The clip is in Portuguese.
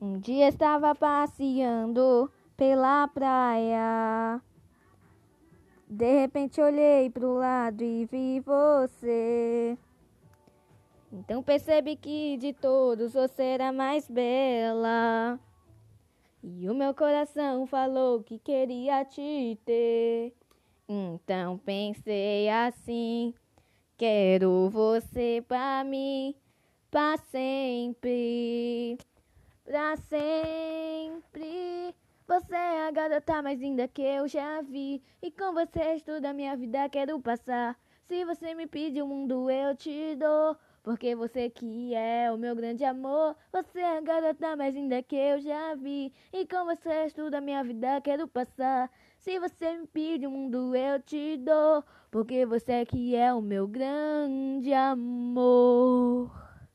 Um dia estava passeando pela praia. De repente olhei pro lado e vi você. Então percebi que de todos você era mais bela. E o meu coração falou que queria te ter. Então pensei assim: quero você pra mim, pra sempre pra sempre. Você é a garota mais linda que eu já vi. E com você toda a minha vida quero passar. Se você me pedir o mundo, eu te dou. Porque você que é o meu grande amor. Você é a garota mais linda que eu já vi. E com você toda a minha vida quero passar. Se você me pedir o mundo, eu te dou. Porque você que é o meu grande amor.